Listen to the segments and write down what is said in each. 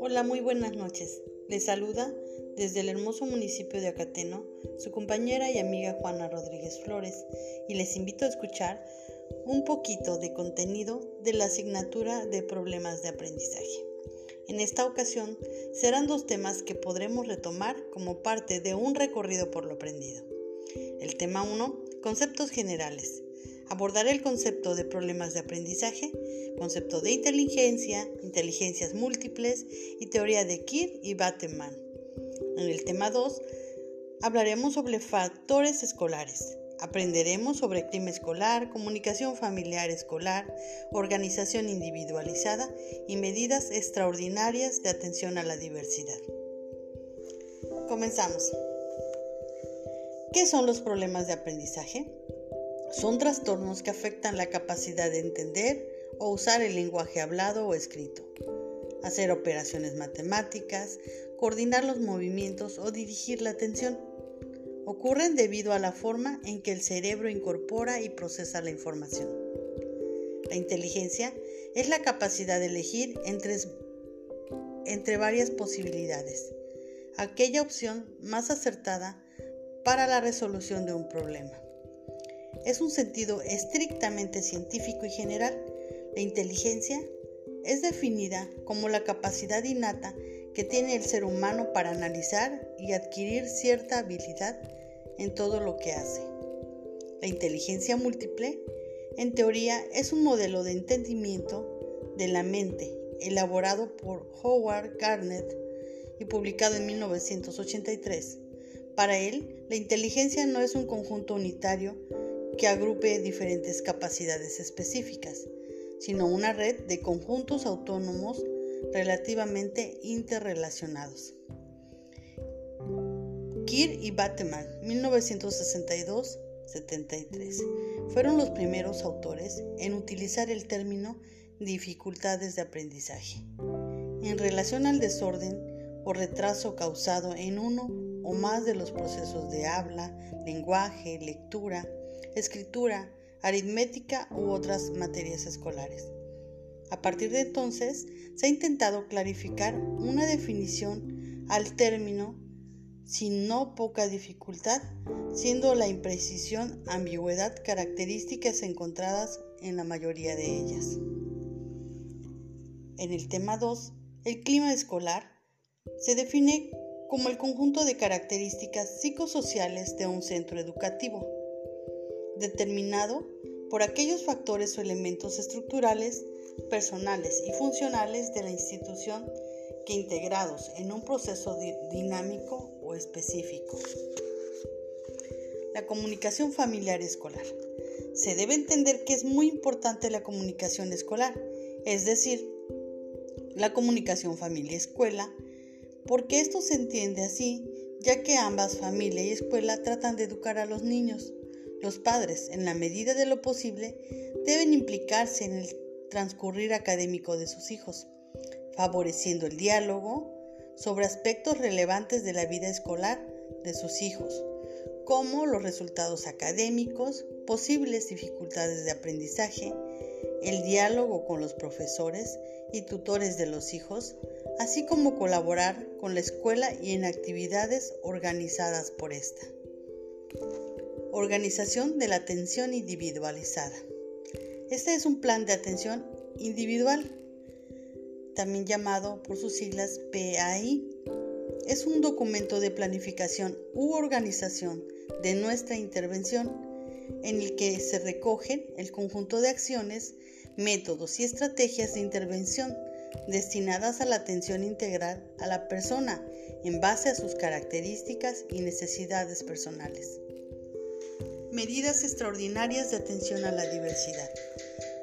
Hola, muy buenas noches. Les saluda desde el hermoso municipio de Acateno su compañera y amiga Juana Rodríguez Flores y les invito a escuchar un poquito de contenido de la asignatura de problemas de aprendizaje. En esta ocasión serán dos temas que podremos retomar como parte de un recorrido por lo aprendido. El tema 1, conceptos generales. Abordaré el concepto de problemas de aprendizaje, concepto de inteligencia, inteligencias múltiples y teoría de Kir y Bateman. En el tema 2 hablaremos sobre factores escolares. Aprenderemos sobre clima escolar, comunicación familiar escolar, organización individualizada y medidas extraordinarias de atención a la diversidad. Comenzamos. ¿Qué son los problemas de aprendizaje? Son trastornos que afectan la capacidad de entender o usar el lenguaje hablado o escrito, hacer operaciones matemáticas, coordinar los movimientos o dirigir la atención ocurren debido a la forma en que el cerebro incorpora y procesa la información. La inteligencia es la capacidad de elegir entre, entre varias posibilidades, aquella opción más acertada para la resolución de un problema. Es un sentido estrictamente científico y general. La inteligencia es definida como la capacidad innata que tiene el ser humano para analizar y adquirir cierta habilidad en todo lo que hace. La inteligencia múltiple, en teoría, es un modelo de entendimiento de la mente elaborado por Howard Garnett y publicado en 1983. Para él, la inteligencia no es un conjunto unitario que agrupe diferentes capacidades específicas, sino una red de conjuntos autónomos relativamente interrelacionados. Kir y Bateman, 1962-73, fueron los primeros autores en utilizar el término dificultades de aprendizaje en relación al desorden o retraso causado en uno o más de los procesos de habla, lenguaje, lectura, escritura, aritmética u otras materias escolares. A partir de entonces, se ha intentado clarificar una definición al término sin no poca dificultad, siendo la imprecisión, ambigüedad características encontradas en la mayoría de ellas. En el tema 2, el clima escolar se define como el conjunto de características psicosociales de un centro educativo, determinado por aquellos factores o elementos estructurales, personales y funcionales de la institución que integrados en un proceso dinámico específico. La comunicación familiar escolar. Se debe entender que es muy importante la comunicación escolar, es decir, la comunicación familia-escuela, porque esto se entiende así, ya que ambas, familia y escuela, tratan de educar a los niños. Los padres, en la medida de lo posible, deben implicarse en el transcurrir académico de sus hijos, favoreciendo el diálogo, sobre aspectos relevantes de la vida escolar de sus hijos, como los resultados académicos, posibles dificultades de aprendizaje, el diálogo con los profesores y tutores de los hijos, así como colaborar con la escuela y en actividades organizadas por esta. Organización de la atención individualizada. Este es un plan de atención individual también llamado por sus siglas PAI. Es un documento de planificación u organización de nuestra intervención en el que se recogen el conjunto de acciones, métodos y estrategias de intervención destinadas a la atención integral a la persona en base a sus características y necesidades personales. Medidas extraordinarias de atención a la diversidad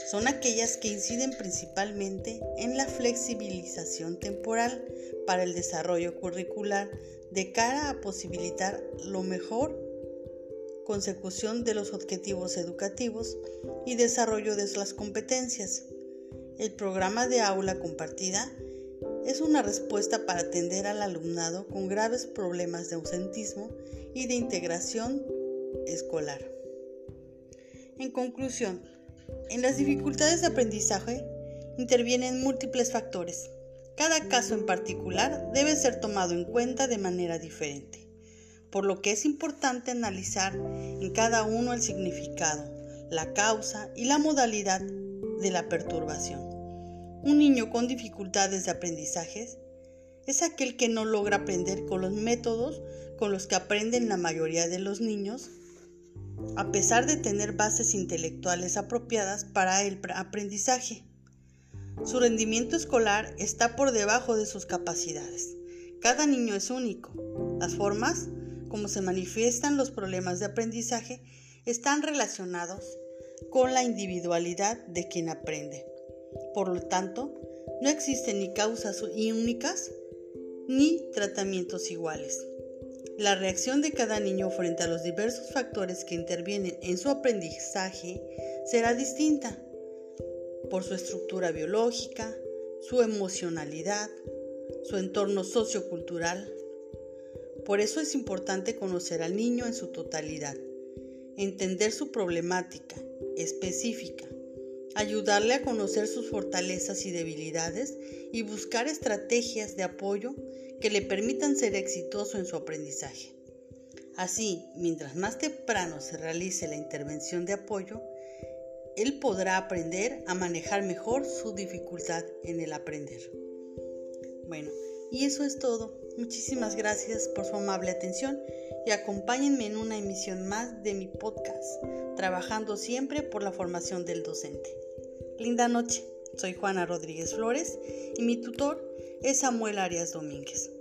son aquellas que inciden principalmente en la flexibilización temporal para el desarrollo curricular de cara a posibilitar lo mejor consecución de los objetivos educativos y desarrollo de las competencias. El programa de aula compartida es una respuesta para atender al alumnado con graves problemas de ausentismo y de integración escolar. En conclusión, En las dificultades de aprendizaje intervienen múltiples factores. Cada caso en particular debe ser tomado en cuenta de manera diferente, por lo que es importante analizar en cada uno el significado, la causa y la modalidad de la perturbación. Un niño con dificultades de aprendizaje es aquel que no logra aprender con los métodos con los que aprenden la mayoría de los niños, a pesar de tener bases intelectuales apropiadas para el aprendizaje. Su rendimiento escolar está por debajo de sus capacidades. Cada niño es único. Las formas como se manifiestan los problemas de aprendizaje están relacionados con la individualidad de quien aprende. Por lo tanto, no existen ni causas únicas ni tratamientos iguales. La reacción de cada niño frente a los diversos factores que intervienen en su aprendizaje será distinta por su estructura biológica, su emocionalidad, su entorno sociocultural. Por eso es importante conocer al niño en su totalidad, entender su problemática específica, ayudarle a conocer sus fortalezas y debilidades y buscar estrategias de apoyo que le permitan ser exitoso en su aprendizaje. Así, mientras más temprano se realice la intervención de apoyo, él podrá aprender a manejar mejor su dificultad en el aprender. Bueno, y eso es todo. Muchísimas gracias por su amable atención y acompáñenme en una emisión más de mi podcast, trabajando siempre por la formación del docente. Linda noche, soy Juana Rodríguez Flores y mi tutor es Samuel Arias Domínguez.